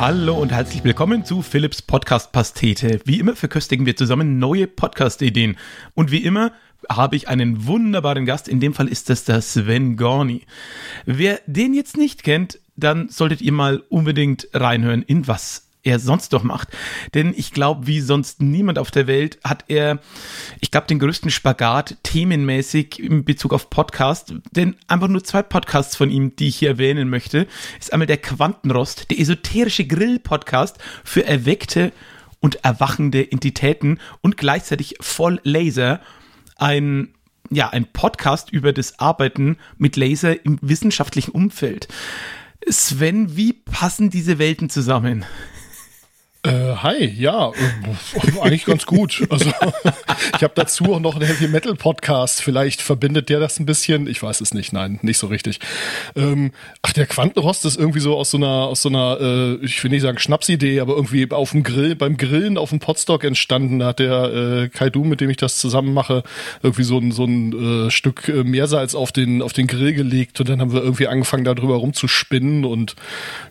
Hallo und herzlich willkommen zu Philips Podcast Pastete. Wie immer verköstigen wir zusammen neue Podcast-Ideen. Und wie immer habe ich einen wunderbaren Gast. In dem Fall ist das der Sven Gorni. Wer den jetzt nicht kennt, dann solltet ihr mal unbedingt reinhören, in was er sonst doch macht. Denn ich glaube, wie sonst niemand auf der Welt hat er, ich glaube, den größten Spagat themenmäßig in Bezug auf Podcast. Denn einfach nur zwei Podcasts von ihm, die ich hier erwähnen möchte, ist einmal der Quantenrost, der esoterische Grill-Podcast für erweckte und erwachende Entitäten und gleichzeitig voll Laser. Ein ja, ein Podcast über das Arbeiten mit Laser im wissenschaftlichen Umfeld. Sven, wie passen diese Welten zusammen? Äh, hi, ja, äh, eigentlich ganz gut. Also ich habe dazu auch noch einen Heavy Metal Podcast. Vielleicht verbindet der das ein bisschen. Ich weiß es nicht. Nein, nicht so richtig. Ähm, ach, der Quantenrost ist irgendwie so aus so einer, aus so einer, äh, ich will nicht sagen Schnapsidee, aber irgendwie auf dem Grill, beim Grillen auf dem Potstock entstanden. Da hat der äh, Kaidu, mit dem ich das zusammen mache, irgendwie so ein, so ein äh, Stück äh, Meersalz auf den, auf den Grill gelegt und dann haben wir irgendwie angefangen, darüber rumzuspinnen und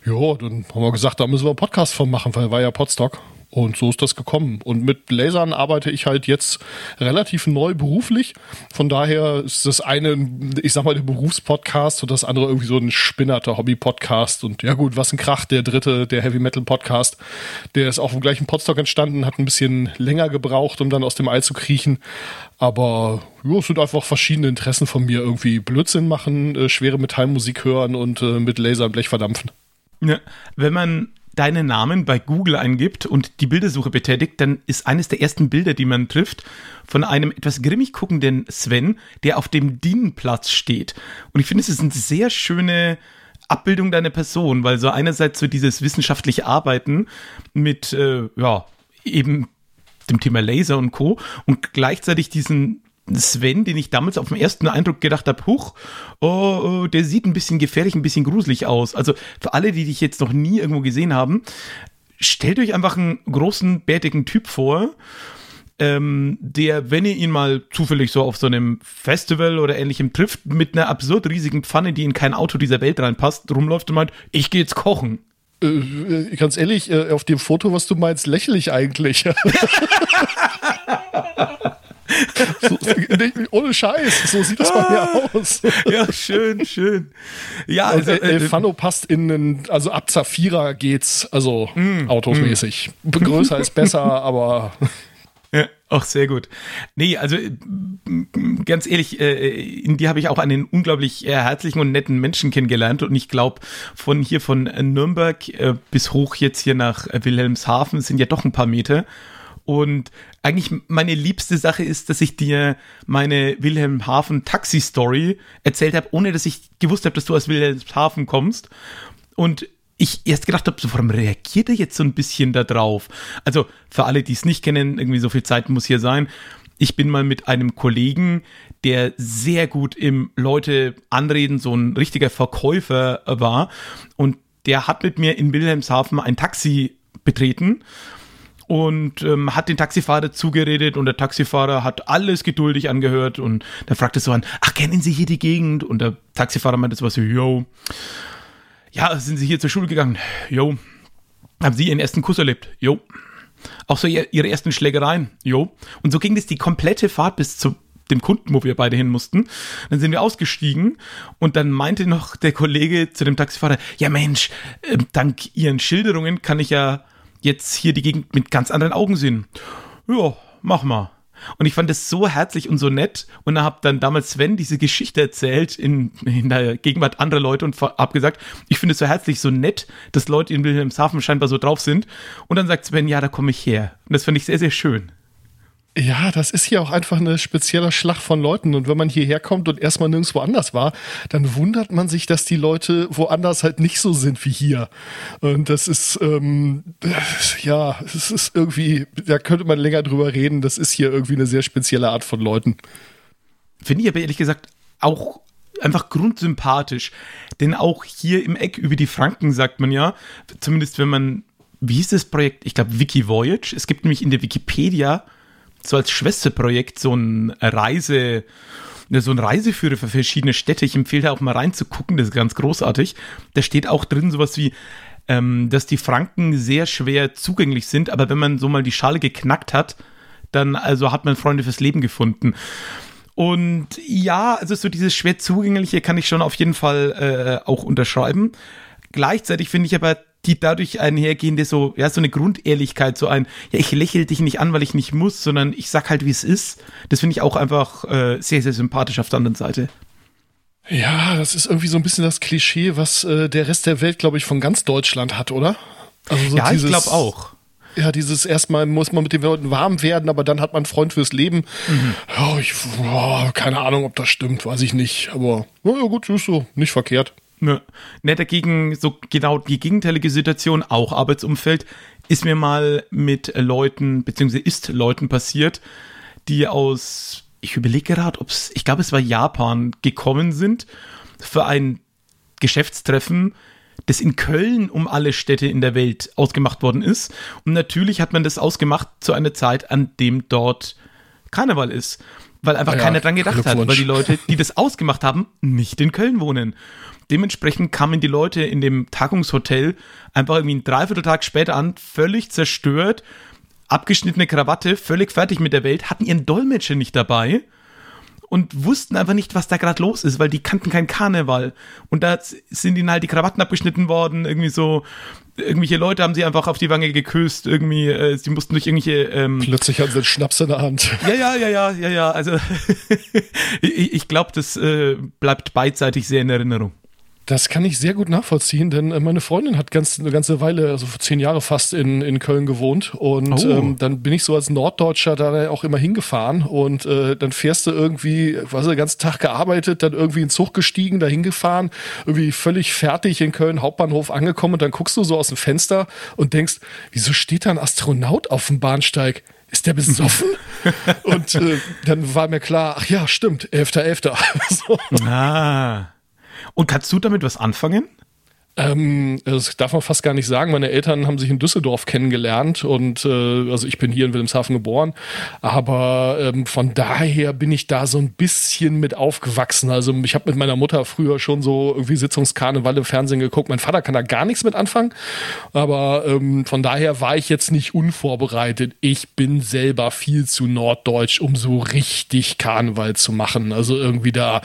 ja, dann haben wir gesagt, da müssen wir einen Podcast von machen, weil war ja Podstock. Und so ist das gekommen. Und mit Lasern arbeite ich halt jetzt relativ neu beruflich. Von daher ist das eine, ich sag mal, der Berufspodcast und das andere irgendwie so ein spinnerter Hobby-Podcast. Und ja gut, was ein Krach, der dritte, der Heavy Metal Podcast, der ist auch im gleichen Podstock entstanden, hat ein bisschen länger gebraucht, um dann aus dem Ei zu kriechen. Aber ja, es sind einfach verschiedene Interessen von mir. Irgendwie Blödsinn machen, äh, schwere Metallmusik hören und äh, mit Laser und Blech verdampfen. Ja, wenn man deinen Namen bei Google eingibt und die Bildersuche betätigt, dann ist eines der ersten Bilder, die man trifft, von einem etwas grimmig guckenden Sven, der auf dem Dienenplatz steht. Und ich finde, es ist eine sehr schöne Abbildung deiner Person, weil so einerseits so dieses wissenschaftliche Arbeiten mit, äh, ja, eben dem Thema Laser und Co. und gleichzeitig diesen Sven, den ich damals auf den ersten Eindruck gedacht habe, huch, oh, oh, der sieht ein bisschen gefährlich, ein bisschen gruselig aus. Also für alle, die dich jetzt noch nie irgendwo gesehen haben, stellt euch einfach einen großen, bärtigen Typ vor, ähm, der, wenn ihr ihn mal zufällig so auf so einem Festival oder ähnlichem trifft, mit einer absurd riesigen Pfanne, die in kein Auto dieser Welt reinpasst, rumläuft und meint, ich gehe jetzt kochen. Äh, äh, ganz ehrlich, äh, auf dem Foto, was du meinst, lächle ich eigentlich. so, ohne Scheiß, so sieht das bei mir ah. aus. Ja, schön, schön. Ja, also, äh, Elfano passt in einen, also ab Zafira geht's, also mm, autosmäßig. Mm. Größer ist besser, aber. Ja, auch sehr gut. Nee, also ganz ehrlich, äh, in dir habe ich auch einen unglaublich äh, herzlichen und netten Menschen kennengelernt und ich glaube, von hier von Nürnberg äh, bis hoch jetzt hier nach Wilhelmshaven sind ja doch ein paar Meter. Und eigentlich meine liebste Sache ist, dass ich dir meine Wilhelmshaven Taxi Story erzählt habe, ohne dass ich gewusst habe, dass du aus Wilhelmshaven kommst. Und ich erst gedacht habe, so, warum reagiert er jetzt so ein bisschen da drauf? Also für alle, die es nicht kennen, irgendwie so viel Zeit muss hier sein. Ich bin mal mit einem Kollegen, der sehr gut im Leute anreden, so ein richtiger Verkäufer war. Und der hat mit mir in Wilhelmshaven ein Taxi betreten und ähm, hat den Taxifahrer zugeredet und der Taxifahrer hat alles geduldig angehört und dann fragte so an, ach, kennen Sie hier die Gegend? Und der Taxifahrer meinte so was yo, ja, sind Sie hier zur Schule gegangen? Jo. Haben Sie Ihren ersten Kuss erlebt? Jo. Auch so Ihre ersten Schlägereien? Jo. Und so ging das die komplette Fahrt bis zu dem Kunden, wo wir beide hin mussten. Dann sind wir ausgestiegen und dann meinte noch der Kollege zu dem Taxifahrer, ja Mensch, äh, dank Ihren Schilderungen kann ich ja jetzt hier die Gegend mit ganz anderen Augen sehen. Ja, mach mal. Und ich fand das so herzlich und so nett und habe dann damals Sven diese Geschichte erzählt in, in der Gegenwart anderer Leute und habe gesagt, ich finde es so herzlich, so nett, dass Leute in Wilhelmshaven scheinbar so drauf sind. Und dann sagt Sven, ja, da komme ich her. Und das fand ich sehr, sehr schön. Ja, das ist hier auch einfach eine spezielle Schlacht von Leuten. Und wenn man hierher kommt und erstmal nirgendwo anders war, dann wundert man sich, dass die Leute woanders halt nicht so sind wie hier. Und das ist, ähm, ja, es ist irgendwie, da könnte man länger drüber reden. Das ist hier irgendwie eine sehr spezielle Art von Leuten. Finde ich aber ehrlich gesagt auch einfach grundsympathisch. Denn auch hier im Eck über die Franken sagt man ja, zumindest wenn man, wie hieß das Projekt? Ich glaube, Wiki Voyage. Es gibt nämlich in der Wikipedia so als Schwesterprojekt so ein Reise, so ein Reiseführer für verschiedene Städte. Ich empfehle da auch mal reinzugucken, das ist ganz großartig. Da steht auch drin sowas wie ähm, dass die Franken sehr schwer zugänglich sind, aber wenn man so mal die Schale geknackt hat, dann also hat man Freunde fürs Leben gefunden. Und ja, also so dieses schwer zugängliche kann ich schon auf jeden Fall äh, auch unterschreiben. Gleichzeitig finde ich aber die dadurch einhergehende so, ja, so eine Grundehrlichkeit, so ein, ja, ich lächel dich nicht an, weil ich nicht muss, sondern ich sag halt, wie es ist. Das finde ich auch einfach äh, sehr, sehr sympathisch auf der anderen Seite. Ja, das ist irgendwie so ein bisschen das Klischee, was äh, der Rest der Welt, glaube ich, von ganz Deutschland hat, oder? Also so ja, dieses, ich glaube auch. Ja, dieses erstmal muss man mit den Leuten warm werden, aber dann hat man einen Freund fürs Leben. Mhm. Oh, ich, oh, keine Ahnung, ob das stimmt, weiß ich nicht. Aber ja, gut, ist so, nicht verkehrt. Ne, ne, dagegen so genau die gegenteilige Situation, auch Arbeitsumfeld, ist mir mal mit Leuten, beziehungsweise ist Leuten passiert, die aus, ich überlege gerade, ob es, ich glaube, es war Japan, gekommen sind für ein Geschäftstreffen, das in Köln um alle Städte in der Welt ausgemacht worden ist. Und natürlich hat man das ausgemacht zu einer Zeit, an dem dort Karneval ist. Weil einfach ja, keiner dran gedacht hat, weil die Leute, die das ausgemacht haben, nicht in Köln wohnen. Dementsprechend kamen die Leute in dem Tagungshotel einfach irgendwie einen Dreivierteltag später an, völlig zerstört, abgeschnittene Krawatte, völlig fertig mit der Welt, hatten ihren Dolmetscher nicht dabei und wussten einfach nicht, was da gerade los ist, weil die kannten keinen Karneval. Und da sind ihnen halt die Krawatten abgeschnitten worden, irgendwie so, irgendwelche Leute haben sie einfach auf die Wange geküsst, irgendwie, äh, sie mussten durch irgendwelche. Ähm Plötzlich haben sie einen Schnaps in der Hand. Ja, ja, ja, ja, ja, ja. Also ich, ich glaube, das äh, bleibt beidseitig sehr in Erinnerung. Das kann ich sehr gut nachvollziehen, denn äh, meine Freundin hat ganz, eine ganze Weile, also vor zehn Jahre fast in, in Köln gewohnt. Und oh. ähm, dann bin ich so als Norddeutscher da auch immer hingefahren. Und äh, dann fährst du irgendwie, was den ganzen Tag gearbeitet, dann irgendwie in den Zug gestiegen, da hingefahren, irgendwie völlig fertig in Köln Hauptbahnhof angekommen. Und dann guckst du so aus dem Fenster und denkst, wieso steht da ein Astronaut auf dem Bahnsteig? ist der besoffen? und äh, dann war mir klar, ach ja, stimmt, 11.11. .11. so. Ah. Und kannst du damit was anfangen? Ähm, das darf man fast gar nicht sagen. Meine Eltern haben sich in Düsseldorf kennengelernt und äh, also ich bin hier in Wilhelmshaven geboren, aber ähm, von daher bin ich da so ein bisschen mit aufgewachsen. Also ich habe mit meiner Mutter früher schon so irgendwie Sitzungskarneval im Fernsehen geguckt. Mein Vater kann da gar nichts mit anfangen, aber ähm, von daher war ich jetzt nicht unvorbereitet. Ich bin selber viel zu norddeutsch, um so richtig Karneval zu machen. Also irgendwie da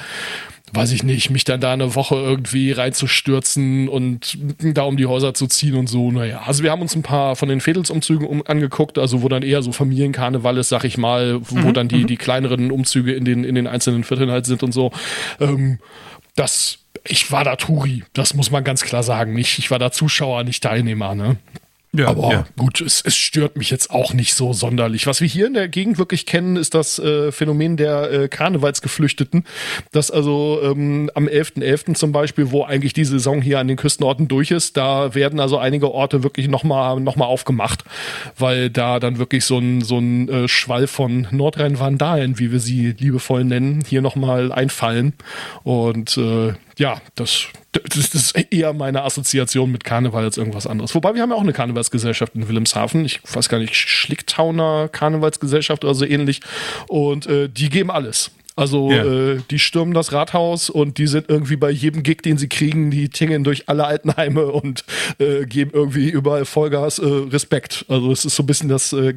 weiß ich nicht, mich dann da eine Woche irgendwie reinzustürzen und da um die Häuser zu ziehen und so. Naja, also wir haben uns ein paar von den Fädelsumzügen um, angeguckt, also wo dann eher so Familienkarneval ist, sag ich mal, wo mhm, dann die, mhm. die kleineren Umzüge in den, in den einzelnen Vierteln halt sind und so. Ähm, das, ich war da Turi, das muss man ganz klar sagen. Nicht, ich war da Zuschauer, nicht Teilnehmer, ne? Ja, aber ja. gut, es, es, stört mich jetzt auch nicht so sonderlich. Was wir hier in der Gegend wirklich kennen, ist das äh, Phänomen der äh, Karnevalsgeflüchteten, dass also ähm, am 11.11. .11. zum Beispiel, wo eigentlich die Saison hier an den Küstenorten durch ist, da werden also einige Orte wirklich nochmal noch mal aufgemacht, weil da dann wirklich so ein, so ein äh, Schwall von Nordrhein-Vandalen, wie wir sie liebevoll nennen, hier nochmal einfallen. Und äh, ja, das, das, ist eher meine Assoziation mit Karneval als irgendwas anderes. Wobei wir haben ja auch eine Karnevalsgesellschaft in Wilhelmshaven. Ich weiß gar nicht, Schlicktauner Karnevalsgesellschaft oder so ähnlich. Und äh, die geben alles. Also ja. äh, die stürmen das Rathaus und die sind irgendwie bei jedem Gig, den sie kriegen, die tingeln durch alle Altenheime und äh, geben irgendwie überall Vollgas äh, Respekt. Also es ist so ein bisschen das äh,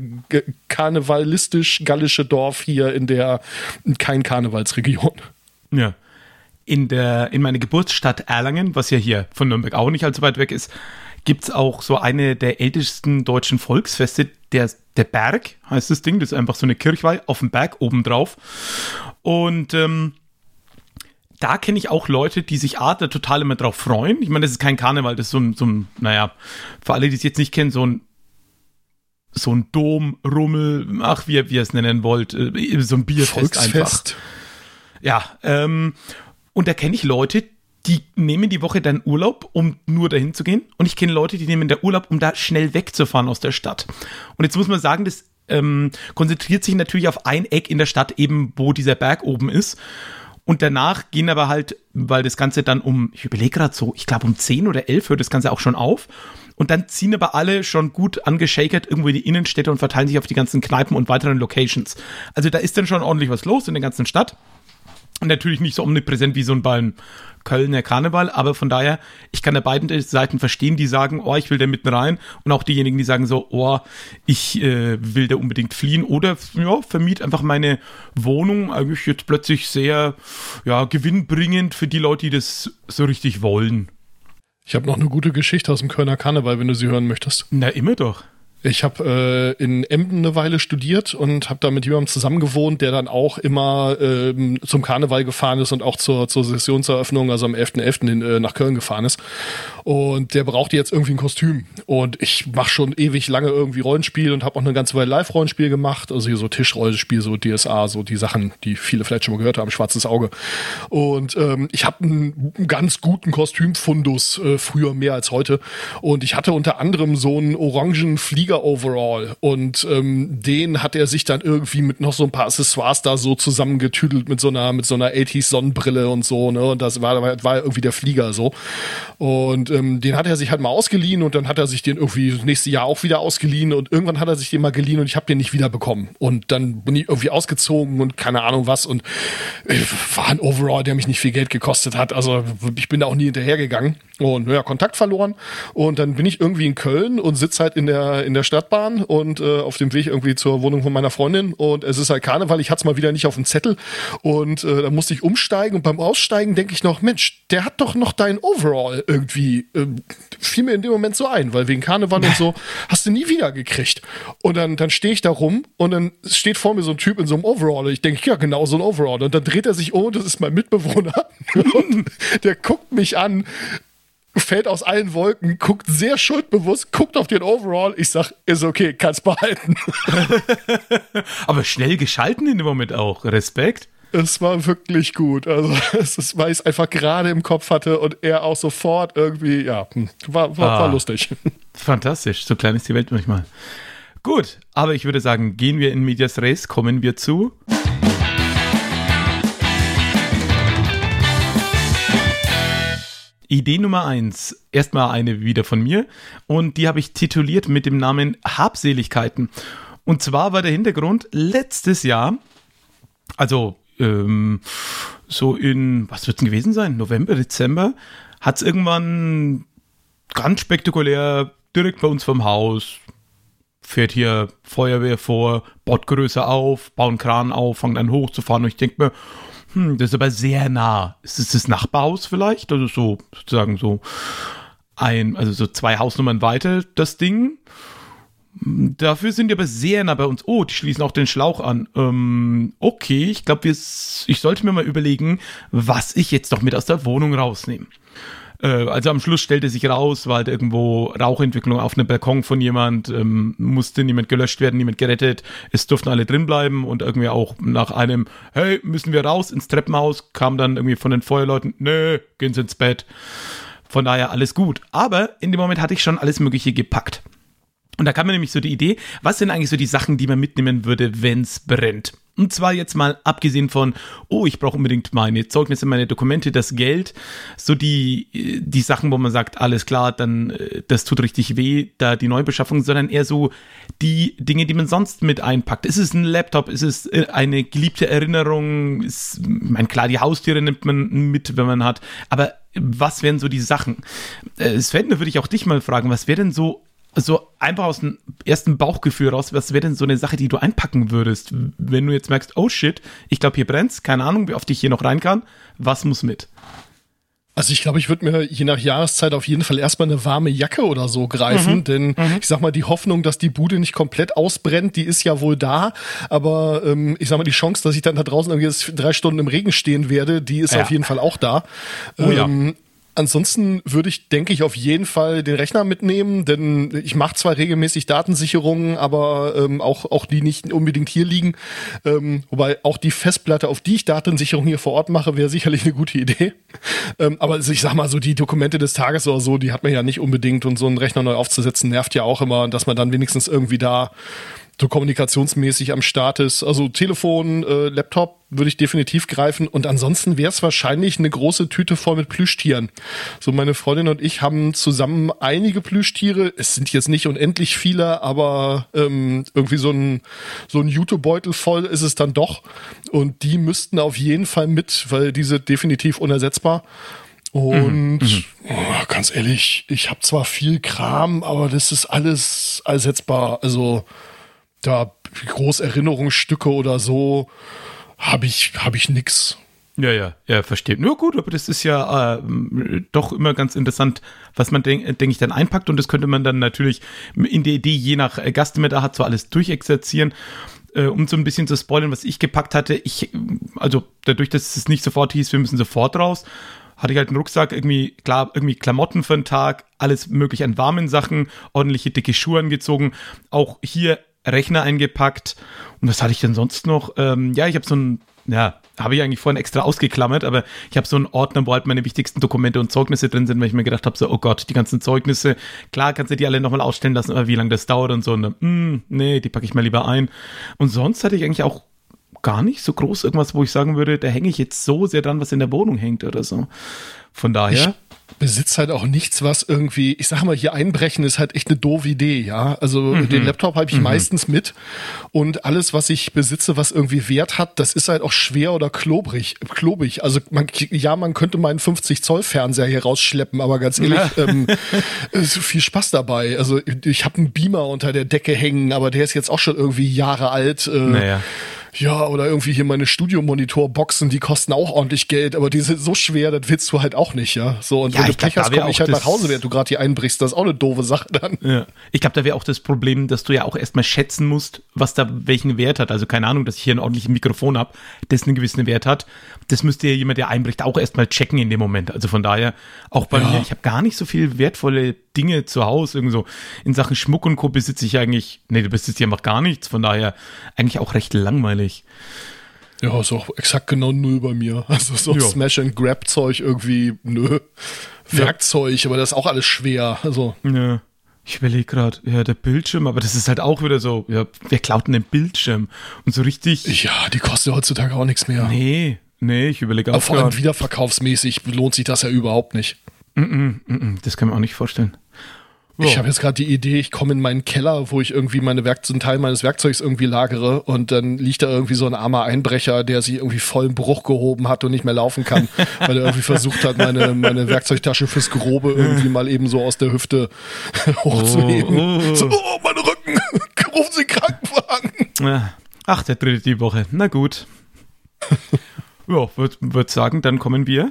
karnevalistisch-gallische Dorf hier in der kein Karnevalsregion. Ja in, der, in meine Geburtsstadt Erlangen, was ja hier von Nürnberg auch nicht allzu weit weg ist, gibt es auch so eine der ältesten deutschen Volksfeste, der, der Berg heißt das Ding, das ist einfach so eine Kirchweih auf dem Berg obendrauf. Und ähm, da kenne ich auch Leute, die sich A, da total immer drauf freuen. Ich meine, das ist kein Karneval, das ist so ein, so ein naja, für alle, die es jetzt nicht kennen, so ein so ein Dom, Rummel, ach, wie, wie ihr es nennen wollt, äh, so ein Bierfest Volksfest. einfach. Ja, ähm, und da kenne ich Leute, die nehmen die Woche dann Urlaub, um nur dahin zu gehen. Und ich kenne Leute, die nehmen der Urlaub, um da schnell wegzufahren aus der Stadt. Und jetzt muss man sagen, das ähm, konzentriert sich natürlich auf ein Eck in der Stadt, eben wo dieser Berg oben ist. Und danach gehen aber halt, weil das Ganze dann um, ich überlege gerade so, ich glaube um 10 oder 11 hört das Ganze auch schon auf. Und dann ziehen aber alle schon gut angeschakert irgendwo in die Innenstädte und verteilen sich auf die ganzen Kneipen und weiteren Locations. Also da ist dann schon ordentlich was los in der ganzen Stadt. Natürlich nicht so omnipräsent wie so ein beim Kölner Karneval, aber von daher, ich kann ja beiden Seiten verstehen, die sagen, oh, ich will da mitten rein und auch diejenigen, die sagen so, oh, ich äh, will da unbedingt fliehen oder ja, vermiet einfach meine Wohnung, eigentlich jetzt plötzlich sehr ja, gewinnbringend für die Leute, die das so richtig wollen. Ich habe noch eine gute Geschichte aus dem Kölner Karneval, wenn du sie hören möchtest. Na, immer doch. Ich habe äh, in Emden eine Weile studiert und habe da mit jemandem zusammengewohnt, der dann auch immer ähm, zum Karneval gefahren ist und auch zur, zur Sessionseröffnung, also am 11.11. .11. äh, nach Köln gefahren ist. Und der brauchte jetzt irgendwie ein Kostüm. Und ich mache schon ewig lange irgendwie Rollenspiel und habe auch eine ganze Weile Live-Rollenspiel gemacht. Also hier so Tischrollenspiel, so DSA, so die Sachen, die viele vielleicht schon mal gehört haben, schwarzes Auge. Und ähm, ich habe einen ganz guten Kostümfundus, äh, früher mehr als heute. Und ich hatte unter anderem so einen orangen Flieger Flieger-Overall. Und ähm, den hat er sich dann irgendwie mit noch so ein paar Accessoires da so zusammengetüdelt mit so einer, mit so einer 80s Sonnenbrille und so, ne? Und das war, war irgendwie der Flieger so. Und ähm, den hat er sich halt mal ausgeliehen und dann hat er sich den irgendwie das nächste Jahr auch wieder ausgeliehen und irgendwann hat er sich den mal geliehen und ich habe den nicht wieder bekommen. Und dann bin ich irgendwie ausgezogen und keine Ahnung was und äh, war ein Overall, der mich nicht viel Geld gekostet hat. Also ich bin da auch nie hinterhergegangen und naja, Kontakt verloren und dann bin ich irgendwie in Köln und sitze halt in der in der Stadtbahn und äh, auf dem Weg irgendwie zur Wohnung von meiner Freundin und es ist halt Karneval, ich hatte es mal wieder nicht auf dem Zettel und äh, da musste ich umsteigen und beim Aussteigen denke ich noch, Mensch, der hat doch noch dein Overall irgendwie, äh, fiel mir in dem Moment so ein, weil wegen Karneval und so hast du nie wieder gekriegt und dann, dann stehe ich da rum und dann steht vor mir so ein Typ in so einem Overall und ich denke, ja genau so ein Overall und dann dreht er sich um und das ist mein Mitbewohner und der guckt mich an fällt aus allen Wolken, guckt sehr schuldbewusst, guckt auf den Overall. Ich sag, ist okay, kannst behalten. Aber schnell geschalten in dem Moment auch. Respekt. Es war wirklich gut. Also, es ist, weil ich es einfach gerade im Kopf hatte und er auch sofort irgendwie, ja, hm, war, war, ah, war lustig. Fantastisch. So klein ist die Welt manchmal. Gut, aber ich würde sagen, gehen wir in Medias Res, kommen wir zu. Idee Nummer eins, erstmal eine wieder von mir und die habe ich tituliert mit dem Namen Habseligkeiten. Und zwar war der Hintergrund letztes Jahr, also ähm, so in, was wird es gewesen sein, November, Dezember, hat es irgendwann ganz spektakulär direkt bei uns vom Haus, fährt hier Feuerwehr vor, baut größer auf, bauen Kran auf, fangen dann hochzufahren und ich denke mir, hm, das ist aber sehr nah. Ist es das Nachbarhaus vielleicht? Also so, sozusagen so ein, also so zwei Hausnummern weiter, das Ding. Dafür sind die aber sehr nah bei uns. Oh, die schließen auch den Schlauch an. Ähm, okay, ich glaube, ich sollte mir mal überlegen, was ich jetzt noch mit aus der Wohnung rausnehme. Äh, also am Schluss stellte sich raus, war halt irgendwo Rauchentwicklung auf einem Balkon von jemand, ähm, musste niemand gelöscht werden, niemand gerettet, es durften alle drin bleiben und irgendwie auch nach einem, hey, müssen wir raus ins Treppenhaus, kam dann irgendwie von den Feuerleuten, nö, gehen Sie ins Bett. Von daher alles gut. Aber in dem Moment hatte ich schon alles Mögliche gepackt. Und da kam mir nämlich so die Idee, was sind eigentlich so die Sachen, die man mitnehmen würde, wenn es brennt? Und zwar jetzt mal abgesehen von, oh, ich brauche unbedingt meine Zeugnisse, meine Dokumente, das Geld, so die, die Sachen, wo man sagt, alles klar, dann, äh, das tut richtig weh, da die Neubeschaffung, sondern eher so die Dinge, die man sonst mit einpackt. Ist es ein Laptop? Ist es äh, eine geliebte Erinnerung? Ist, mein klar, die Haustiere nimmt man mit, wenn man hat. Aber was wären so die Sachen? Äh, Sven, da würde ich auch dich mal fragen, was wäre denn so so einfach aus dem ersten Bauchgefühl raus, was wäre denn so eine Sache, die du einpacken würdest, wenn du jetzt merkst, oh shit, ich glaube, hier brennt's, keine Ahnung, wie oft ich hier noch rein kann, was muss mit? Also ich glaube, ich würde mir je nach Jahreszeit auf jeden Fall erstmal eine warme Jacke oder so greifen, mhm. denn mhm. ich sag mal, die Hoffnung, dass die Bude nicht komplett ausbrennt, die ist ja wohl da, aber ähm, ich sag mal, die Chance, dass ich dann da draußen irgendwie drei Stunden im Regen stehen werde, die ist ja. auf jeden Fall auch da. Oh, ähm, ja. Ansonsten würde ich, denke ich, auf jeden Fall den Rechner mitnehmen, denn ich mache zwar regelmäßig Datensicherungen, aber ähm, auch, auch die nicht unbedingt hier liegen. Ähm, wobei auch die Festplatte, auf die ich Datensicherung hier vor Ort mache, wäre sicherlich eine gute Idee. Ähm, aber also ich sag mal so, die Dokumente des Tages oder so, die hat man ja nicht unbedingt und so einen Rechner neu aufzusetzen, nervt ja auch immer, dass man dann wenigstens irgendwie da so kommunikationsmäßig am Start ist. Also Telefon, äh, Laptop würde ich definitiv greifen. Und ansonsten wäre es wahrscheinlich eine große Tüte voll mit Plüschtieren. So meine Freundin und ich haben zusammen einige Plüschtiere. Es sind jetzt nicht unendlich viele, aber ähm, irgendwie so ein, so ein Jutebeutel voll ist es dann doch. Und die müssten auf jeden Fall mit, weil die sind definitiv unersetzbar. Und mhm, mhm. oh, ganz ehrlich, ich habe zwar viel Kram, aber das ist alles ersetzbar. Also da Großerinnerungsstücke oder so habe ich, hab ich nix. Ja, ja, ja, versteht. Nur gut, aber das ist ja äh, doch immer ganz interessant, was man, denke denk ich, dann einpackt. Und das könnte man dann natürlich in der Idee, je nach äh, Gast, der da hat, so alles durchexerzieren. Äh, um so ein bisschen zu spoilern, was ich gepackt hatte. Ich, also dadurch, dass es nicht sofort hieß, wir müssen sofort raus, hatte ich halt einen Rucksack, irgendwie, klar, irgendwie Klamotten für einen Tag, alles möglich an warmen Sachen, ordentliche dicke Schuhe angezogen, auch hier Rechner eingepackt. Und was hatte ich denn sonst noch? Ähm, ja, ich habe so ein, ja, habe ich eigentlich vorhin extra ausgeklammert, aber ich habe so einen Ordner, wo halt meine wichtigsten Dokumente und Zeugnisse drin sind, weil ich mir gedacht habe, so, oh Gott, die ganzen Zeugnisse, klar kannst du die alle nochmal ausstellen lassen, aber wie lange das dauert und so, und dann, mm, nee, die packe ich mal lieber ein. Und sonst hatte ich eigentlich auch gar nicht so groß irgendwas, wo ich sagen würde, da hänge ich jetzt so sehr dran, was in der Wohnung hängt oder so. Von daher. Ich besitzt halt auch nichts, was irgendwie, ich sag mal, hier einbrechen ist halt echt eine doofe Idee, ja. Also mhm. den Laptop habe ich mhm. meistens mit und alles, was ich besitze, was irgendwie Wert hat, das ist halt auch schwer oder klobrig, klobig. Also man, ja, man könnte meinen 50 Zoll Fernseher hier rausschleppen, aber ganz ehrlich, ja. ähm, viel Spaß dabei. Also ich habe einen Beamer unter der Decke hängen, aber der ist jetzt auch schon irgendwie Jahre alt. Äh, naja ja, oder irgendwie hier meine Studiomonitor-Boxen, die kosten auch ordentlich Geld, aber die sind so schwer, das willst du halt auch nicht, ja. So, und ja, wenn du Pech hast, komme ich halt nach Hause, während du gerade hier einbrichst. Das ist auch eine doofe Sache dann. Ja. Ich glaube, da wäre auch das Problem, dass du ja auch erstmal schätzen musst, was da welchen Wert hat. Also keine Ahnung, dass ich hier ein ordentliches Mikrofon habe, das einen gewissen Wert hat. Das müsste ja jemand, der einbricht, auch erstmal checken in dem Moment. Also von daher, auch bei ja. mir, ich habe gar nicht so viel wertvolle Dinge zu Hause. Irgendwie so in Sachen Schmuck und Co. besitze ich eigentlich, nee, du besitzt ja einfach gar nichts. Von daher eigentlich auch recht langweilig. Ja, ist auch exakt genau null bei mir. Also so ja. Smash-and-Grab-Zeug irgendwie, nö. Werkzeug, ja. aber das ist auch alles schwer. Also. Ja. Ich überlege gerade, ja, der Bildschirm, aber das ist halt auch wieder so, ja, wer klaut denn den Bildschirm? Und so richtig. Ja, die kostet heutzutage auch nichts mehr. Nee, nee, ich überlege auch. Aber vor allem wiederverkaufsmäßig lohnt sich das ja überhaupt nicht. Mm -mm, mm das kann man auch nicht vorstellen. Ich habe jetzt gerade die Idee, ich komme in meinen Keller, wo ich irgendwie meine Werk einen Teil meines Werkzeugs irgendwie lagere und dann liegt da irgendwie so ein armer Einbrecher, der sich irgendwie voll im Bruch gehoben hat und nicht mehr laufen kann, weil er irgendwie versucht hat, meine, meine Werkzeugtasche fürs Grobe irgendwie mal eben so aus der Hüfte hochzuheben. Oh, oh. So, oh, mein Rücken! Rufen Sie Krankenwagen! Ach, der dritte die Woche. Na gut. ja, würde würd sagen, dann kommen wir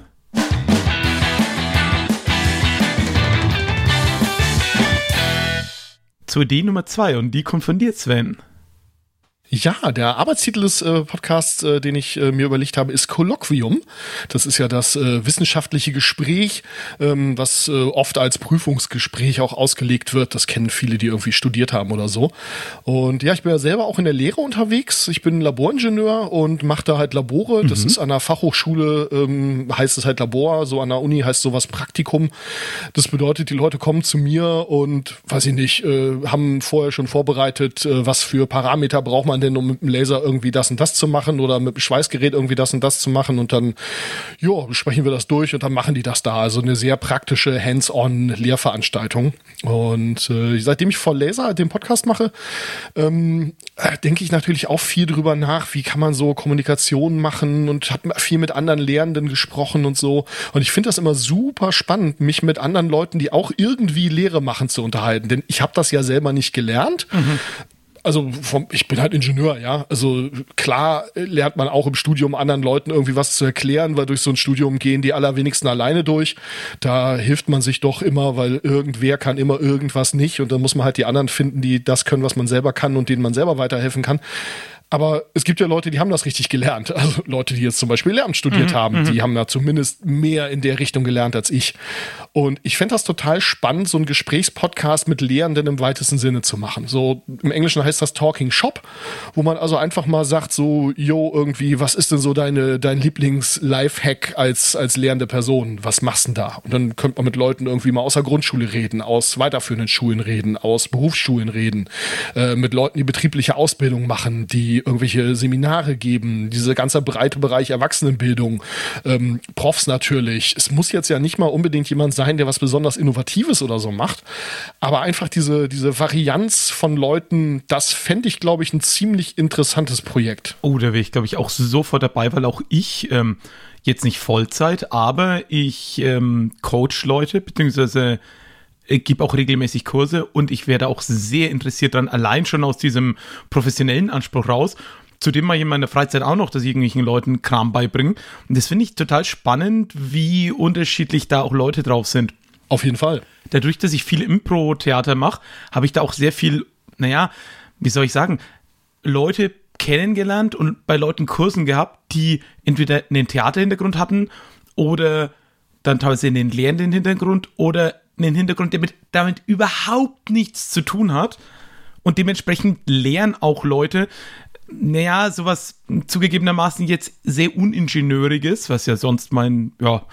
zur Idee Nummer zwei und die kommt von dir, Sven. Ja, der Arbeitstitel des äh, Podcasts, äh, den ich äh, mir überlegt habe, ist Kolloquium. Das ist ja das äh, wissenschaftliche Gespräch, ähm, was äh, oft als Prüfungsgespräch auch ausgelegt wird. Das kennen viele, die irgendwie studiert haben oder so. Und ja, ich bin ja selber auch in der Lehre unterwegs. Ich bin Laboringenieur und mache da halt Labore. Das mhm. ist an der Fachhochschule, ähm, heißt es halt Labor, so an der Uni heißt sowas Praktikum. Das bedeutet, die Leute kommen zu mir und, weiß ich nicht, äh, haben vorher schon vorbereitet, was für Parameter braucht man man denn, um mit dem Laser irgendwie das und das zu machen oder mit dem Schweißgerät irgendwie das und das zu machen und dann, ja, sprechen wir das durch und dann machen die das da. Also eine sehr praktische Hands-on-Lehrveranstaltung. Und äh, seitdem ich vor Laser den Podcast mache, ähm, äh, denke ich natürlich auch viel drüber nach, wie kann man so Kommunikation machen und habe viel mit anderen Lehrenden gesprochen und so. Und ich finde das immer super spannend, mich mit anderen Leuten, die auch irgendwie Lehre machen, zu unterhalten. Denn ich habe das ja selber nicht gelernt. Mhm also vom, ich bin halt Ingenieur, ja. Also klar lernt man auch im Studium anderen Leuten irgendwie was zu erklären, weil durch so ein Studium gehen die allerwenigsten alleine durch. Da hilft man sich doch immer, weil irgendwer kann immer irgendwas nicht und dann muss man halt die anderen finden, die das können, was man selber kann und denen man selber weiterhelfen kann. Aber es gibt ja Leute, die haben das richtig gelernt. Also Leute, die jetzt zum Beispiel Lehramt studiert mhm, haben, die mhm. haben da zumindest mehr in der Richtung gelernt als ich. Und ich fände das total spannend, so einen Gesprächspodcast mit Lehrenden im weitesten Sinne zu machen. So im Englischen heißt das Talking Shop, wo man also einfach mal sagt, so, yo, irgendwie, was ist denn so deine, dein Lieblings-Lifehack als, als lehrende Person? Was machst du denn da? Und dann könnte man mit Leuten irgendwie mal aus der Grundschule reden, aus weiterführenden Schulen reden, aus Berufsschulen reden, äh, mit Leuten, die betriebliche Ausbildung machen, die irgendwelche Seminare geben, dieser ganze breite Bereich Erwachsenenbildung, ähm, Profs natürlich. Es muss jetzt ja nicht mal unbedingt jemand sein, der was besonders Innovatives oder so macht, aber einfach diese, diese Varianz von Leuten, das fände ich, glaube ich, ein ziemlich interessantes Projekt. Oh, da wäre ich, glaube ich, auch sofort dabei, weil auch ich ähm, jetzt nicht Vollzeit, aber ich ähm, coach Leute, beziehungsweise gebe auch regelmäßig Kurse und ich werde auch sehr interessiert daran, allein schon aus diesem professionellen Anspruch raus. Zudem mache ich in meiner Freizeit auch noch, dass ich irgendwelchen Leuten Kram beibringe. Und das finde ich total spannend, wie unterschiedlich da auch Leute drauf sind. Auf jeden Fall. Dadurch, dass ich viel Impro-Theater mache, habe ich da auch sehr viel, naja, wie soll ich sagen, Leute kennengelernt und bei Leuten Kursen gehabt, die entweder einen Theaterhintergrund hatten oder dann teilweise einen lehrenden Hintergrund oder einen Hintergrund, der mit, damit überhaupt nichts zu tun hat. Und dementsprechend lernen auch Leute, naja, sowas zugegebenermaßen jetzt sehr Uningenieuriges, was ja sonst mein ja,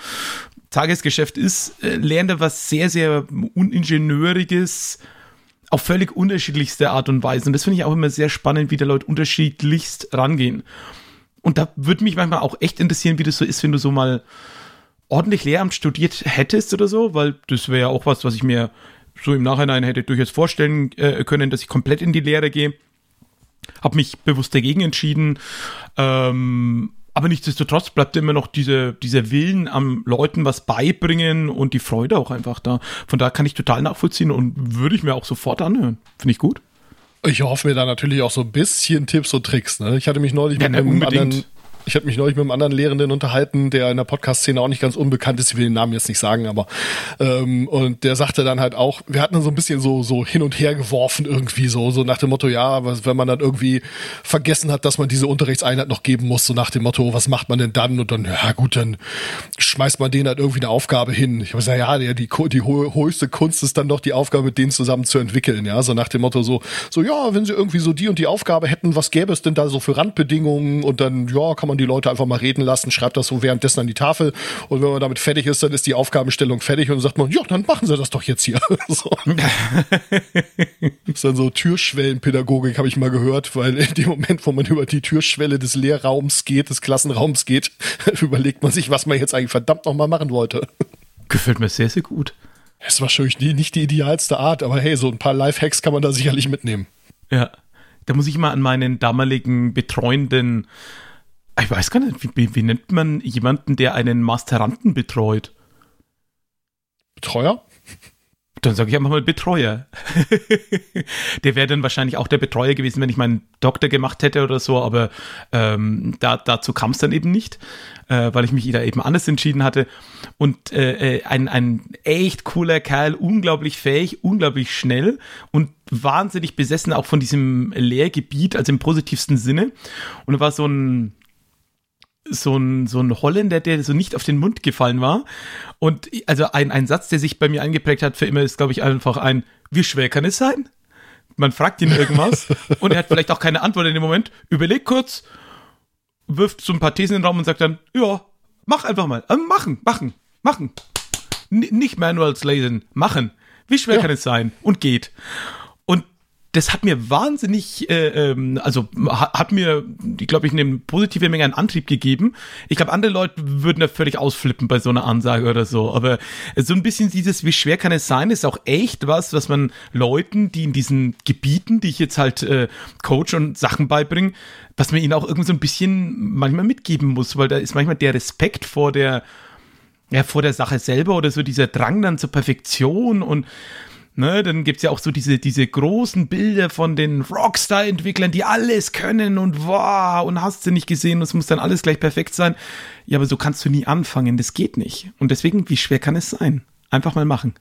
Tagesgeschäft ist, äh, lernt was sehr, sehr Uningenieuriges auf völlig unterschiedlichste Art und Weise. Und das finde ich auch immer sehr spannend, wie da Leute unterschiedlichst rangehen. Und da würde mich manchmal auch echt interessieren, wie das so ist, wenn du so mal ordentlich Lehramt studiert hättest oder so, weil das wäre ja auch was, was ich mir so im Nachhinein hätte durchaus vorstellen äh, können, dass ich komplett in die Lehre gehe. Habe mich bewusst dagegen entschieden. Ähm, aber nichtsdestotrotz bleibt immer noch diese, dieser Willen am Leuten was beibringen und die Freude auch einfach da. Von da kann ich total nachvollziehen und würde ich mir auch sofort anhören. Finde ich gut. Ich hoffe mir da natürlich auch so ein bisschen Tipps und Tricks. Ne? Ich hatte mich neulich ja, mit einem anderen ich habe mich neulich mit einem anderen Lehrenden unterhalten, der in der Podcast-Szene auch nicht ganz unbekannt ist. Ich will den Namen jetzt nicht sagen, aber ähm, und der sagte dann halt auch, wir hatten dann so ein bisschen so so hin und her geworfen irgendwie so so nach dem Motto, ja, was, wenn man dann irgendwie vergessen hat, dass man diese Unterrichtseinheit noch geben muss, so nach dem Motto, was macht man denn dann? Und dann ja gut, dann schmeißt man denen halt irgendwie eine Aufgabe hin. Ich habe gesagt, ja, die die, die höchste Kunst ist dann doch die Aufgabe, mit denen zusammen zu entwickeln, ja, so nach dem Motto so so ja, wenn sie irgendwie so die und die Aufgabe hätten, was gäbe es denn da so für Randbedingungen? Und dann ja, kann man man die Leute einfach mal reden lassen, schreibt das so währenddessen an die Tafel und wenn man damit fertig ist, dann ist die Aufgabenstellung fertig und dann sagt man, ja, dann machen Sie das doch jetzt hier. so. das ist dann so Türschwellenpädagogik, habe ich mal gehört, weil in dem Moment, wo man über die Türschwelle des Lehrraums geht, des Klassenraums geht, überlegt man sich, was man jetzt eigentlich verdammt nochmal machen wollte. Gefällt mir sehr, sehr gut. Es war wahrscheinlich nicht die idealste Art, aber hey, so ein paar Lifehacks kann man da sicherlich mitnehmen. Ja, da muss ich mal an meinen damaligen betreuenden ich weiß gar nicht, wie, wie nennt man jemanden, der einen Masteranten betreut? Betreuer? Dann sage ich einfach mal Betreuer. der wäre dann wahrscheinlich auch der Betreuer gewesen, wenn ich meinen Doktor gemacht hätte oder so, aber ähm, da, dazu kam es dann eben nicht, äh, weil ich mich da eben anders entschieden hatte. Und äh, äh, ein, ein echt cooler Kerl, unglaublich fähig, unglaublich schnell und wahnsinnig besessen auch von diesem Lehrgebiet, also im positivsten Sinne. Und er war so ein so ein, so ein Holländer, der so nicht auf den Mund gefallen war. Und also ein, ein Satz, der sich bei mir eingeprägt hat für immer, ist, glaube ich, einfach ein, wie schwer kann es sein? Man fragt ihn irgendwas und er hat vielleicht auch keine Antwort in dem Moment, überlegt kurz, wirft so ein paar Thesen in den Raum und sagt dann, ja, mach einfach mal. Also machen, machen, machen. N nicht Manuals lesen, machen. Wie schwer ja. kann es sein? Und geht das hat mir wahnsinnig, äh, ähm, also hat mir, glaube ich, eine positive Menge an Antrieb gegeben. Ich glaube, andere Leute würden da völlig ausflippen bei so einer Ansage oder so. Aber so ein bisschen dieses, wie schwer kann es sein, ist auch echt was, was man Leuten, die in diesen Gebieten, die ich jetzt halt äh, coach und Sachen beibringe, was man ihnen auch irgendwie so ein bisschen manchmal mitgeben muss, weil da ist manchmal der Respekt vor der, ja, vor der Sache selber oder so dieser Drang dann zur Perfektion und Ne, dann gibt's ja auch so diese, diese großen Bilder von den Rockstar-Entwicklern, die alles können und wow, und hast du nicht gesehen, es muss dann alles gleich perfekt sein. Ja, aber so kannst du nie anfangen, das geht nicht. Und deswegen, wie schwer kann es sein? Einfach mal machen.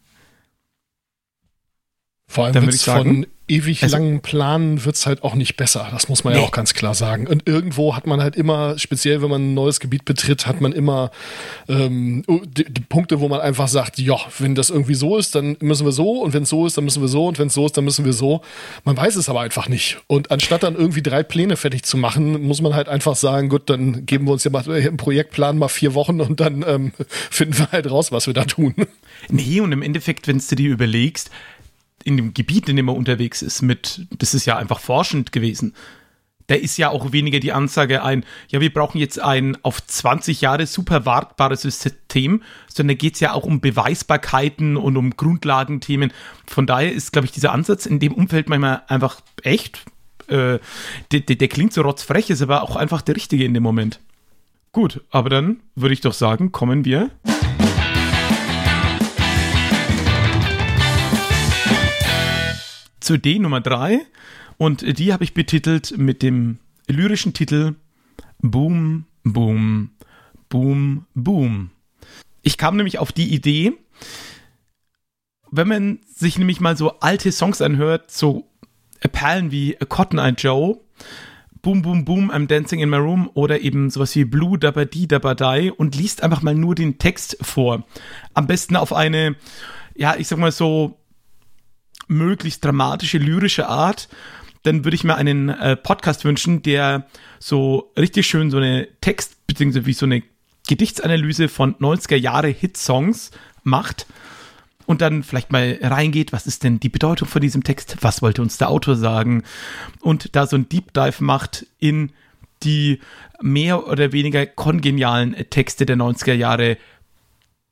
Vor allem wird es von ewig also, langen Planen wird es halt auch nicht besser. Das muss man nee. ja auch ganz klar sagen. Und irgendwo hat man halt immer, speziell wenn man ein neues Gebiet betritt, hat man immer ähm, oh, die, die, Punkte, wo man einfach sagt, ja, wenn das irgendwie so ist, dann müssen wir so und wenn es so ist, dann müssen wir so und wenn es so ist, dann müssen wir so. Man weiß es aber einfach nicht. Und anstatt dann irgendwie drei Pläne fertig zu machen, muss man halt einfach sagen, gut, dann geben wir uns ja mal im Projektplan mal vier Wochen und dann ähm, finden wir halt raus, was wir da tun. Nee, und im Endeffekt, wenn du dir überlegst, in dem Gebiet, in dem er unterwegs ist, mit, das ist ja einfach forschend gewesen. Da ist ja auch weniger die Ansage ein, ja, wir brauchen jetzt ein auf 20 Jahre super wartbares System, sondern da geht es ja auch um Beweisbarkeiten und um Grundlagenthemen. Von daher ist, glaube ich, dieser Ansatz in dem Umfeld manchmal einfach echt, äh, der, der, der klingt so rotzfrech, ist aber auch einfach der richtige in dem Moment. Gut, aber dann würde ich doch sagen, kommen wir zu D Nummer 3 und die habe ich betitelt mit dem lyrischen Titel Boom, Boom, Boom, Boom. Ich kam nämlich auf die Idee, wenn man sich nämlich mal so alte Songs anhört, so Perlen wie Cotton Eye Joe, Boom, Boom, Boom, I'm Dancing in My Room oder eben sowas wie Blue, Dabba Di, Dabba Die und liest einfach mal nur den Text vor. Am besten auf eine, ja, ich sag mal so möglichst dramatische, lyrische Art, dann würde ich mir einen äh, Podcast wünschen, der so richtig schön so eine Text- bzw. wie so eine Gedichtsanalyse von 90er Jahre Hitsongs macht und dann vielleicht mal reingeht, was ist denn die Bedeutung von diesem Text, was wollte uns der Autor sagen und da so ein Deep Dive macht in die mehr oder weniger kongenialen Texte der 90er Jahre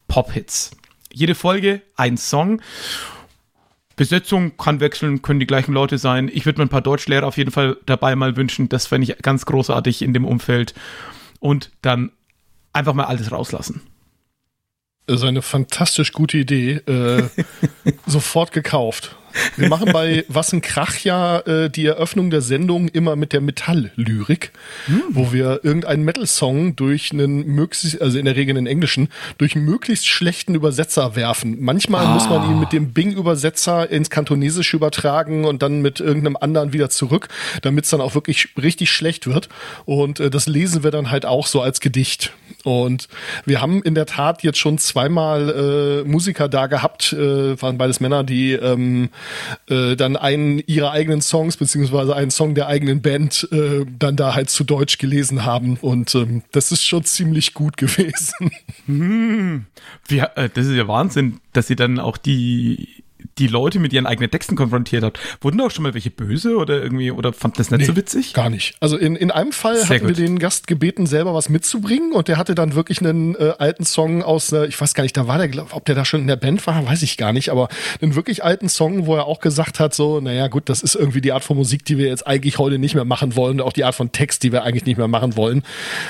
Pop-Hits. Jede Folge ein Song Besetzung kann wechseln, können die gleichen Leute sein. Ich würde mir ein paar Deutschlehrer auf jeden Fall dabei mal wünschen. Das fände ich ganz großartig in dem Umfeld. Und dann einfach mal alles rauslassen. Das ist eine fantastisch gute Idee. Äh, sofort gekauft. Wir machen bei Was ein Krach ja äh, die Eröffnung der Sendung immer mit der Metall-Lyrik, hm. wo wir irgendeinen Metal-Song durch einen möglichst, also in der Regel einen englischen, durch möglichst schlechten Übersetzer werfen. Manchmal ah. muss man ihn mit dem Bing-Übersetzer ins Kantonesische übertragen und dann mit irgendeinem anderen wieder zurück, damit es dann auch wirklich richtig schlecht wird. Und äh, das lesen wir dann halt auch so als Gedicht. Und wir haben in der Tat jetzt schon zweimal äh, Musiker da gehabt, äh, waren beides Männer, die ähm, äh, dann einen ihrer eigenen Songs beziehungsweise einen Song der eigenen Band äh, dann da halt zu Deutsch gelesen haben und ähm, das ist schon ziemlich gut gewesen. Hm. Wie, äh, das ist ja Wahnsinn, dass sie dann auch die die Leute mit ihren eigenen Texten konfrontiert hat. Wurden da auch schon mal welche böse oder irgendwie oder fand das nicht nee, so witzig? Gar nicht. Also in, in einem Fall Sehr hatten gut. wir den Gast gebeten, selber was mitzubringen und der hatte dann wirklich einen äh, alten Song aus, äh, ich weiß gar nicht, da war der, ob der da schon in der Band war, weiß ich gar nicht, aber einen wirklich alten Song, wo er auch gesagt hat, so, naja gut, das ist irgendwie die Art von Musik, die wir jetzt eigentlich heute nicht mehr machen wollen, auch die Art von Text, die wir eigentlich nicht mehr machen wollen.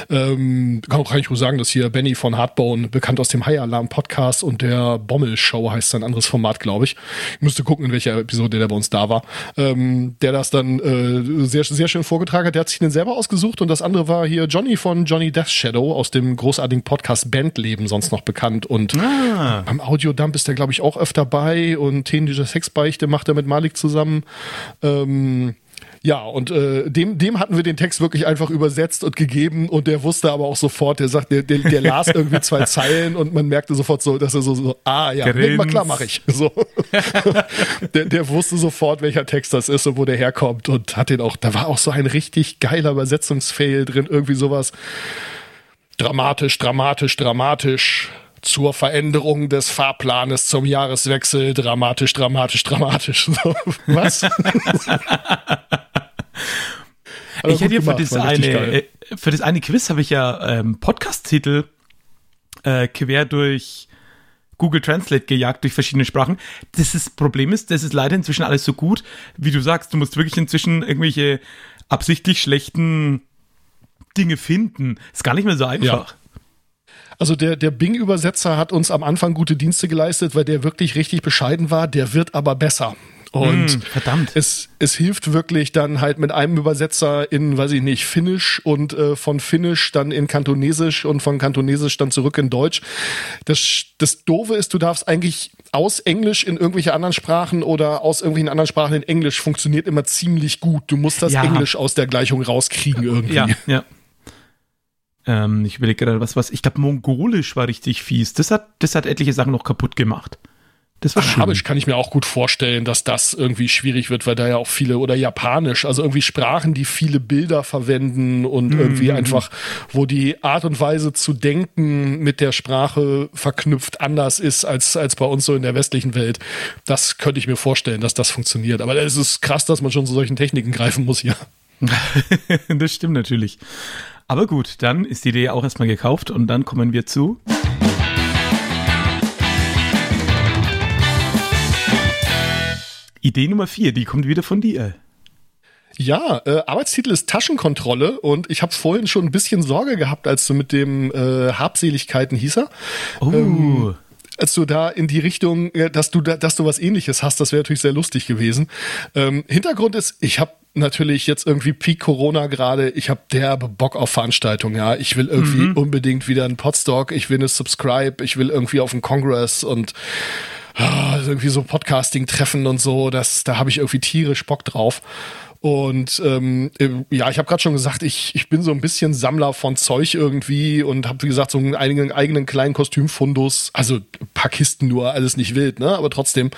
Ähm, kann, kann ich wohl sagen, dass hier Benny von Hardbone, bekannt aus dem High Alarm Podcast und der Bommel Show heißt sein anderes Format, glaube ich, ich müsste gucken, in welcher Episode der bei uns da war, ähm, der das dann äh, sehr, sehr schön vorgetragen hat. Der hat sich den selber ausgesucht und das andere war hier Johnny von Johnny Death Shadow aus dem großartigen Podcast Bandleben, sonst noch bekannt. Und ah. beim Audiodump ist der, glaube ich, auch öfter bei und dieser Sexbeichte macht er mit Malik zusammen. Ähm, ja, und äh, dem, dem hatten wir den Text wirklich einfach übersetzt und gegeben und der wusste aber auch sofort, der sagt, der, der, der las irgendwie zwei Zeilen und man merkte sofort so, dass er so, so ah ja, nee, mal klar mache ich. So. der, der wusste sofort, welcher Text das ist und wo der herkommt und hat den auch, da war auch so ein richtig geiler Übersetzungsfail drin, irgendwie sowas dramatisch, dramatisch, dramatisch zur Veränderung des Fahrplanes zum Jahreswechsel dramatisch, dramatisch, dramatisch. Was? ich hätte ja für das, eine, äh, für das eine Quiz habe ich ja ähm, Podcast-Titel äh, quer durch Google Translate gejagt durch verschiedene Sprachen. Das, ist, Problem ist, das ist leider inzwischen alles so gut, wie du sagst. Du musst wirklich inzwischen irgendwelche absichtlich schlechten Dinge finden. Ist gar nicht mehr so einfach. Ja. Also der, der Bing-Übersetzer hat uns am Anfang gute Dienste geleistet, weil der wirklich richtig bescheiden war. Der wird aber besser. Und mm, verdammt. Es, es hilft wirklich dann halt mit einem Übersetzer in, weiß ich nicht, Finnisch und äh, von Finnisch dann in Kantonesisch und von Kantonesisch dann zurück in Deutsch. Das, das Doofe ist, du darfst eigentlich aus Englisch in irgendwelche anderen Sprachen oder aus irgendwelchen anderen Sprachen in Englisch funktioniert immer ziemlich gut. Du musst das Ja. Englisch aus der Gleichung rauskriegen irgendwie. Ja, ja. Ähm, ich überlege gerade, was was. Ich glaube, Mongolisch war richtig fies. Das hat, das hat etliche Sachen noch kaputt gemacht. Das war schön. Arabisch kann ich mir auch gut vorstellen, dass das irgendwie schwierig wird, weil da ja auch viele oder Japanisch, also irgendwie Sprachen, die viele Bilder verwenden und irgendwie einfach, wo die Art und Weise zu denken mit der Sprache verknüpft anders ist als, als bei uns so in der westlichen Welt. Das könnte ich mir vorstellen, dass das funktioniert. Aber es ist krass, dass man schon zu solchen Techniken greifen muss hier. das stimmt natürlich. Aber gut, dann ist die Idee auch erstmal gekauft und dann kommen wir zu. Idee Nummer vier, die kommt wieder von dir. Ja, äh, Arbeitstitel ist Taschenkontrolle und ich habe vorhin schon ein bisschen Sorge gehabt, als du mit dem äh, Habseligkeiten hieß er. Oh, Ähm, als du da in die Richtung, äh, dass du da, dass du was ähnliches hast, das wäre natürlich sehr lustig gewesen. Ähm, Hintergrund ist, ich habe natürlich jetzt irgendwie Peak Corona gerade, ich habe derbe Bock auf Veranstaltungen, ja. Ich will irgendwie unbedingt wieder einen Podstock, ich will eine Subscribe, ich will irgendwie auf einen Congress und irgendwie so Podcasting-Treffen und so, das, da habe ich irgendwie tierisch Bock drauf. Und ähm, äh, ja, ich habe gerade schon gesagt, ich, ich bin so ein bisschen Sammler von Zeug irgendwie und habe, wie gesagt, so einen eigenen, eigenen kleinen Kostümfundus. Also ein paar Kisten nur, alles nicht wild, ne? Aber trotzdem.